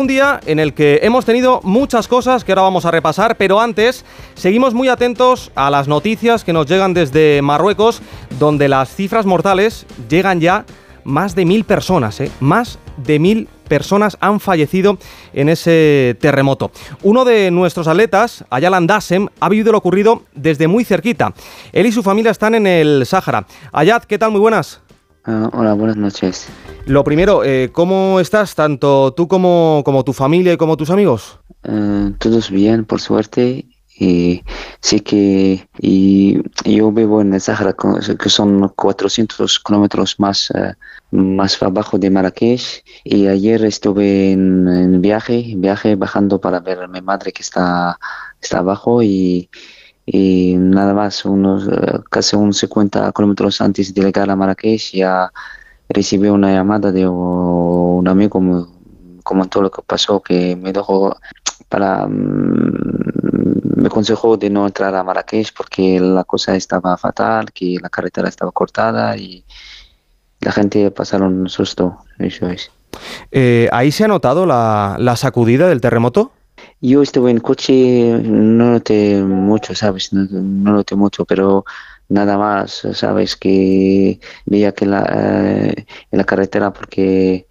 Un día en el que hemos tenido muchas cosas que ahora vamos a repasar, pero antes seguimos muy atentos a las noticias que nos llegan desde Marruecos, donde las cifras mortales llegan ya más de mil personas, ¿eh? más de mil personas han fallecido en ese terremoto. Uno de nuestros atletas, Ayalan Dassem, ha vivido lo ocurrido desde muy cerquita. Él y su familia están en el Sáhara. Ayad, ¿qué tal? Muy buenas. Uh, hola, buenas noches. Lo primero, eh, ¿cómo estás, tanto tú como, como tu familia y como tus amigos? Uh, todos bien, por suerte. Y sí que y yo vivo en el Sahara, que son 400 kilómetros más, uh, más abajo de Marrakech. Y ayer estuve en, en, viaje, viaje bajando para ver a mi madre que está, está abajo y y nada más, unos eh, casi unos 50 kilómetros antes de llegar a Marrakech ya recibí una llamada de un amigo como comentó lo que pasó, que me dejó para mm, me aconsejó de no entrar a Marrakech porque la cosa estaba fatal, que la carretera estaba cortada y la gente pasaron un susto, eso es. Eh, ¿Ahí se ha notado la, la sacudida del terremoto? Yo estuve en coche, no noté mucho, ¿sabes? No, no noté mucho, pero nada más, ¿sabes? Que veía que la, eh, en la carretera porque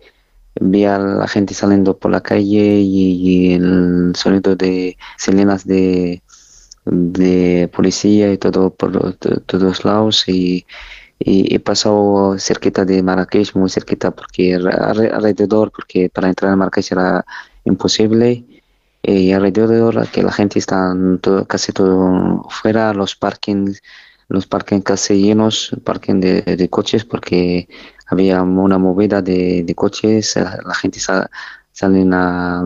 veía a la gente saliendo por la calle y, el sonido de sirenas de, de policía y todo por todos lados y, y he pasado cerquita de Marrakech, muy cerquita porque alrededor, porque para entrar a Marrakech era imposible y alrededor que la gente está todo, casi todo fuera, los parkings, los parkings casi llenos, parking de, de coches porque había una movida de, de coches, la gente sale salen a,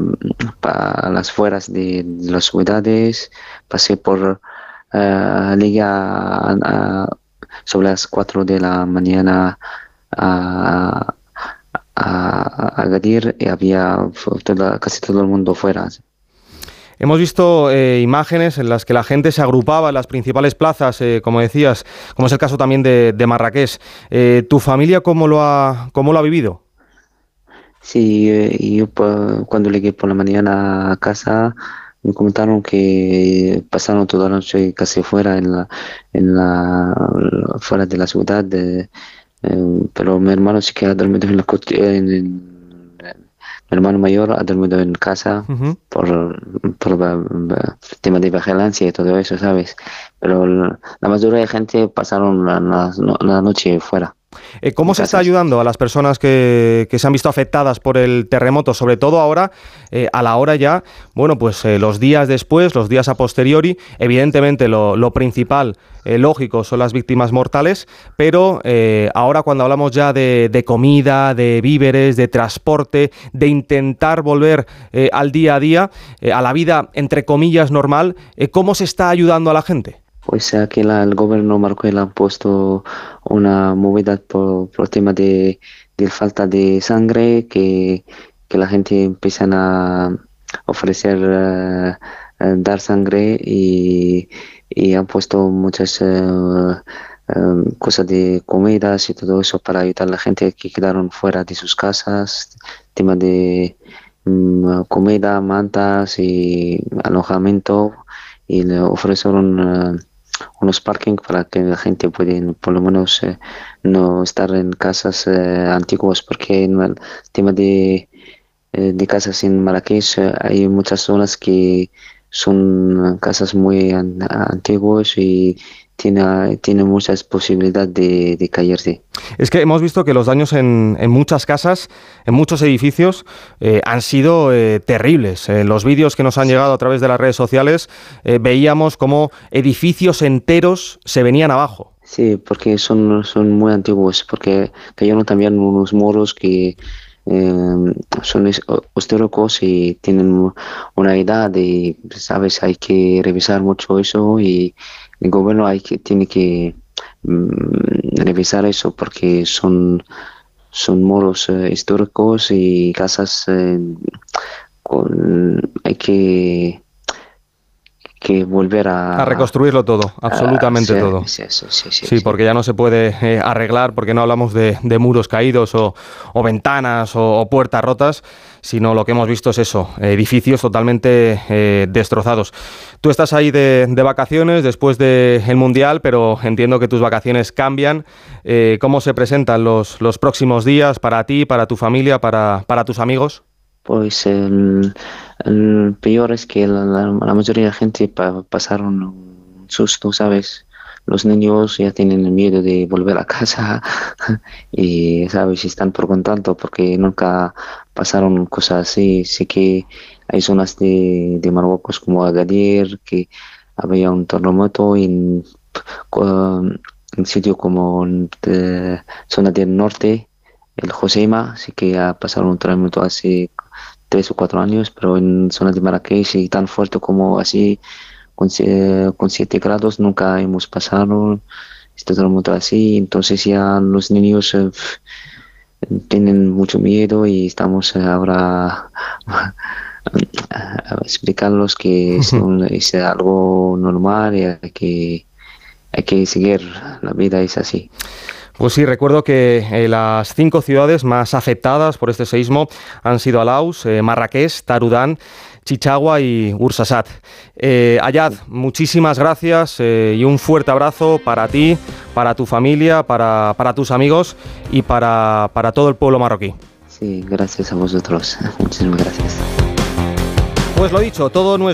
a, las fueras de, de, las ciudades, pasé por uh, Liga a, sobre las 4 de la mañana a, a, a Gadir y había toda, casi todo el mundo fuera. Hemos visto eh, imágenes en las que la gente se agrupaba en las principales plazas, eh, como decías, como es el caso también de, de Marrakech. Eh, ¿Tu familia cómo lo ha, cómo lo ha vivido? Sí, yo cuando llegué por la mañana a casa me comentaron que pasaron toda la noche casi fuera en la, en la fuera de la ciudad, de, pero mi hermano sí que ha dormido en, la, en, mi hermano mayor ha dormido en casa uh -huh. por, por, por, tema de vigilancia y todo eso, ¿sabes? Pero la mayoría de gente pasaron la, la, la noche fuera. Eh, ¿Cómo se está ayudando a las personas que, que, se han visto afectadas por el terremoto? Sobre todo ahora, eh, a la hora ya, bueno, pues eh, los días después, los días a posteriori, evidentemente lo, lo principal, lógico, son las víctimas mortales, pero ahora cuando hablamos ya de, de, comida, de víveres, de transporte, de intentar volver al día a día, a la vida, entre comillas, normal, ¿cómo se está ayudando a la gente? Pues aquí la, el gobierno marroquí ha puesto una movida por, por tema de, de, falta de sangre, que, que la gente empiezan a ofrecer, uh, dar sangre y, y, han puesto muchas uh, um, cosas de comidas y todo eso para ayudar a la gente que quedaron fuera de sus casas, tema de um, comida, mantas y alojamiento. Y le ofrecieron uh, unos parking para que la gente pueda por lo menos eh, no estar en casas eh, antiguas porque en el tema de, eh, de casas en Marrakech hay muchas zonas que son casas muy an antiguas y tiene, tiene muchas posibilidades de, de, caerse. Es que hemos visto que los daños en, en muchas casas, en muchos edificios, eh, han sido eh, terribles. En los vídeos que nos han llegado a través de las redes sociales eh, veíamos cómo edificios enteros se venían abajo. Sí, porque son, son muy antiguos, porque cayeron también unos muros que eh, son históricos y tienen una edad y, sabes, hay que revisar mucho eso y el gobierno hay que, tiene que mm, revisar eso porque son, son muros eh, históricos y casas eh, con, hay que que volver a... A reconstruirlo todo, absolutamente todo. Sí, sí, sí, porque ya no se puede eh, arreglar, porque no hablamos de, muros caídos o, ventanas o, puertas rotas, sino lo que hemos visto es eso, edificios totalmente eh, destrozados. Tú estás ahí de, vacaciones después del Mundial, pero entiendo que tus vacaciones cambian. Eh, ¿Cómo se presentan los, los próximos días para ti, para tu familia, para, para tus amigos? Pues el, peor es que la, mayoría de la gente pasaron un susto, ¿sabes? Los niños ya tienen miedo de volver a casa y, ¿sabes? Están contento porque nunca pasaron cosas así. Sé que hay zonas de, de Marruecos como Agadir, que había un terremoto en, en sitio como de, zona del norte, el Joseima, así que ha pasado un terremoto hace tres o cuatro años, pero en zonas de Marrakech y tan fuerte como así, con, con siete grados, nunca hemos pasado este terremoto así, entonces ya los niños eh, tienen mucho miedo y estamos ahora a explicarlos que es, es, algo normal y hay que, hay que seguir, la vida es así. Pues sí, recuerdo que eh, las cinco ciudades más afectadas por este seísmo han sido Alaus, eh, Marrakech, Tarudán, Chichagua y Ursasat. Eh, Ayad, muchísimas gracias eh, y un fuerte abrazo para ti, para tu familia, para, para tus amigos y para, para todo el pueblo marroquí. Sí, gracias a vosotros. Muchísimas gracias. Pues lo dicho, todo nuestro